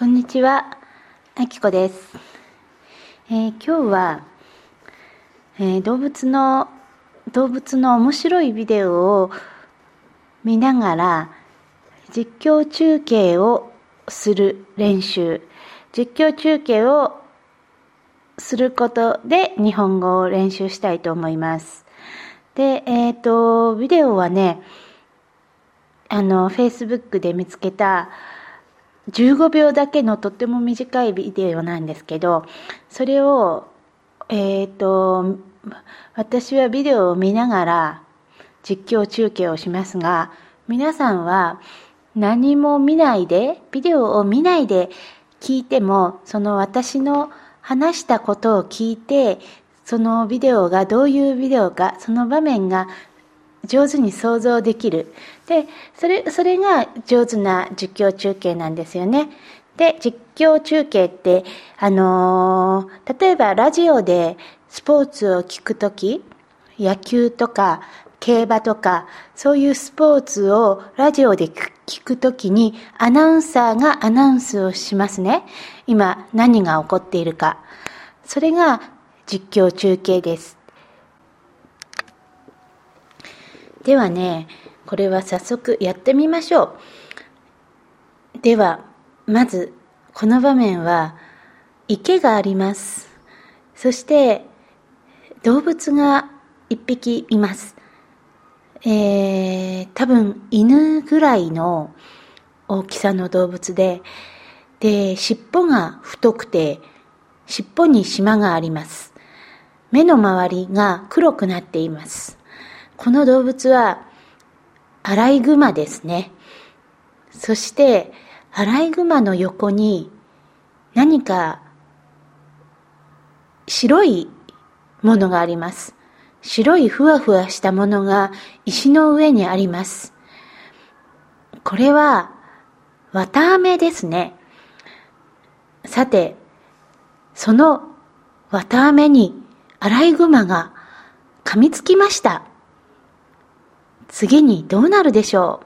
こんにちは、あきこです。えー、今日は、えー、動物の動物の面白いビデオを見ながら実況中継をする練習、実況中継をすることで日本語を練習したいと思います。で、えっ、ー、と、ビデオはね、あの、Facebook で見つけた15秒だけのとっても短いビデオなんですけど、それを、えっ、ー、と、私はビデオを見ながら実況中継をしますが、皆さんは何も見ないで、ビデオを見ないで聞いても、その私の話したことを聞いて、そのビデオがどういうビデオか、その場面が上手に想像できる。で、それ、それが上手な実況中継なんですよね。で、実況中継って、あのー、例えばラジオでスポーツを聞くとき、野球とか競馬とか、そういうスポーツをラジオで聞くときに、アナウンサーがアナウンスをしますね。今、何が起こっているか。それが実況中継です。ではね、これは早速やってみましょう。では、まず、この場面は、池があります。そして、動物が一匹います。えー、多分犬ぐらいの大きさの動物で、で、尻尾が太くて、尻尾に島があります。目の周りが黒くなっています。この動物はアライグマですね。そしてアライグマの横に何か白いものがあります。白いふわふわしたものが石の上にあります。これは綿あめですね。さて、その綿あめにアライグマが噛みつきました。次にどうなるでしょ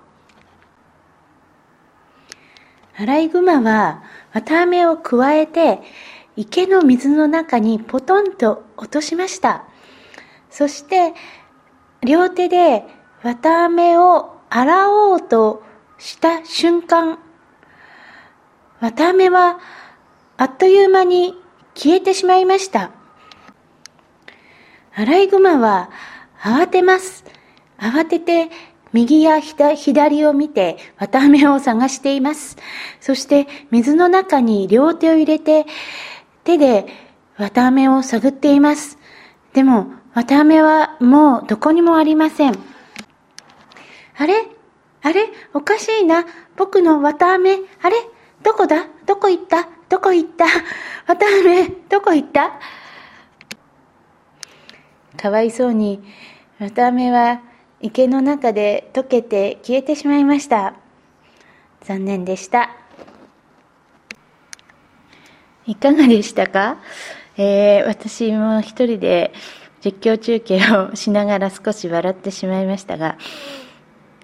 う？アライグマは綿あめをくわえて池の水の中にポトンと落としました。そして両手で綿あめを洗おうとした瞬間、綿あめはあっという間に消えてしまいました。アライグマは慌てます。慌てて右や左を見て綿あめを探しています。そして水の中に両手を入れて手で綿あめを探っています。でも綿あめはもうどこにもありません。あれ？あれ？おかしいな。僕の綿あめ。あれ？どこだ？どこ行った？どこ行った？綿あめどこ行った？かわいそうに綿あめは池の中で溶けて消えてしまいました。残念でした。いかがでしたか、えー、私も一人で実況中継をしながら少し笑ってしまいましたが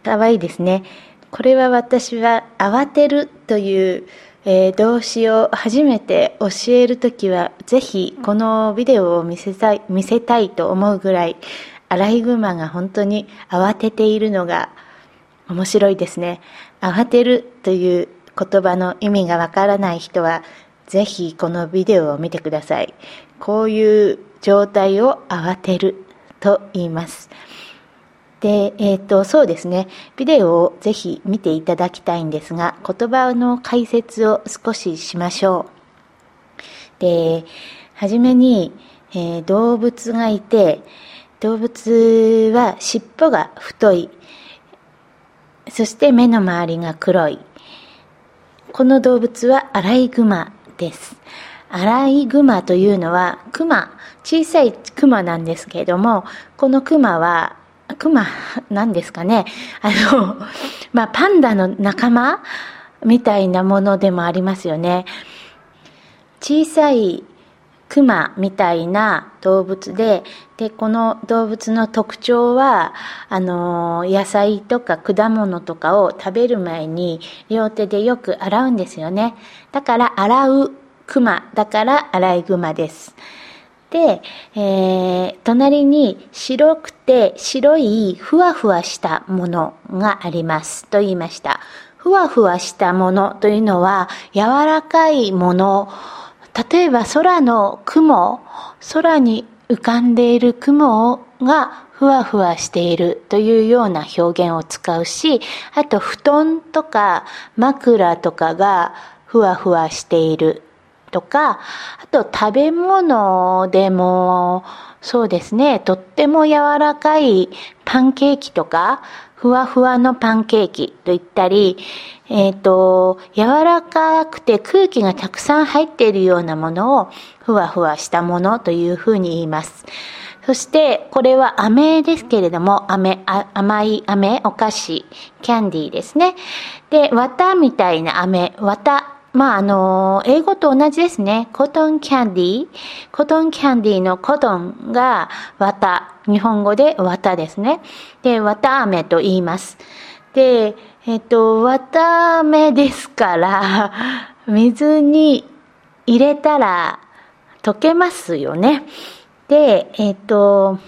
可愛いですね。これは私は慌てるという、えー、動詞を初めて教えるときはぜひこのビデオを見せたい見せたいと思うぐらいアライグマが本当に慌てているのが面白いですね。慌てるという言葉の意味がわからない人は、ぜひこのビデオを見てください。こういう状態を慌てると言います。で、えっ、ー、と、そうですね。ビデオをぜひ見ていただきたいんですが、言葉の解説を少ししましょう。で、はじめに、えー、動物がいて、動物は尻尾が太い。そして目の周りが黒い。この動物はアライグマです。アライグマというのはクマ、小さいクマなんですけれども、このクマは、クマなんですかね。あの、まあ、パンダの仲間みたいなものでもありますよね。小さいクマみたいな動物で、で、この動物の特徴は、あの、野菜とか果物とかを食べる前に両手でよく洗うんですよね。だから洗う熊だからアライグマです。で、えー、隣に白くて白いふわふわしたものがありますと言いました。ふわふわしたものというのは柔らかいもの、例えば空の雲、空に浮かんでいる雲がふわふわしているというような表現を使うし、あと布団とか枕とかがふわふわしているとか、あと食べ物でも、そうですね、とっても柔らかいパンケーキとか、ふわふわのパンケーキと言ったり、えっ、ー、と、柔らかくて空気がたくさん入っているようなものをふわふわしたものというふうに言います。そして、これは飴ですけれども、飴、甘い飴、お菓子、キャンディーですね。で、綿みたいな飴、綿まあ、あの、英語と同じですね。コトンキャンディー。コトンキャンディーのコトンが綿。日本語で綿ですね。で、綿飴と言います。で、えっと、綿飴ですから、水に入れたら溶けますよね。で、えっと、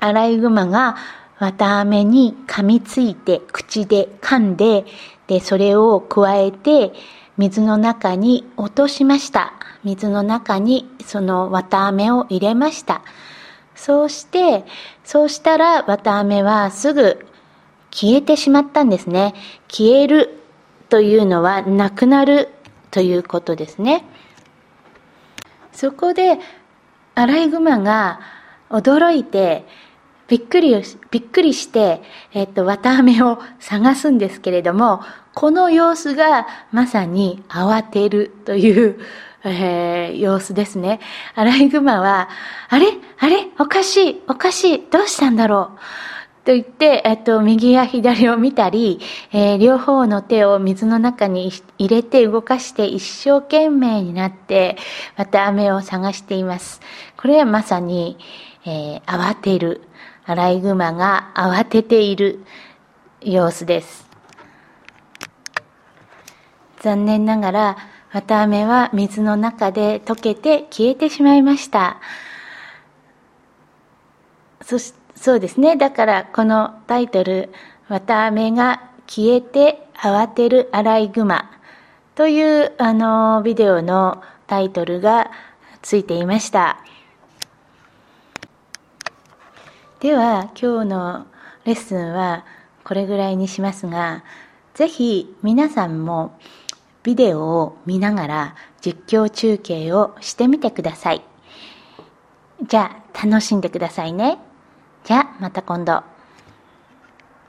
アライグマが綿飴に噛みついて、口で噛んで、で、それを加えて、水の中に落としました。水の中にその綿飴を入れました。そうして、そうしたら綿飴はすぐ消えてしまったんですね。消えるというのはなくなるということですね。そこでアライグマが驚いて、びっくり、びっくりして、えっと、綿飴を探すんですけれども、この様子がまさに慌てるという、えー、様子ですね。アライグマは、あれ？あれ？おかしいおかしいどうしたんだろう？と言って、えっと、右や左を見たり、えー、両方の手を水の中に入れて動かして一生懸命になって、また飴を探しています。これはまさに、えー、慌てる。アライグマが慌てている様子です。残念ながら、綿あめは水の中で溶けて消えてしまいました。そしそうですね。だからこのタイトル、綿あめが消えて慌てるアライグマというあのビデオのタイトルがついていました。では今日のレッスンはこれぐらいにしますが、ぜひ皆さんもビデオを見ながら実況中継をしてみてください。じゃあ楽しんでくださいね。じゃあまた今度。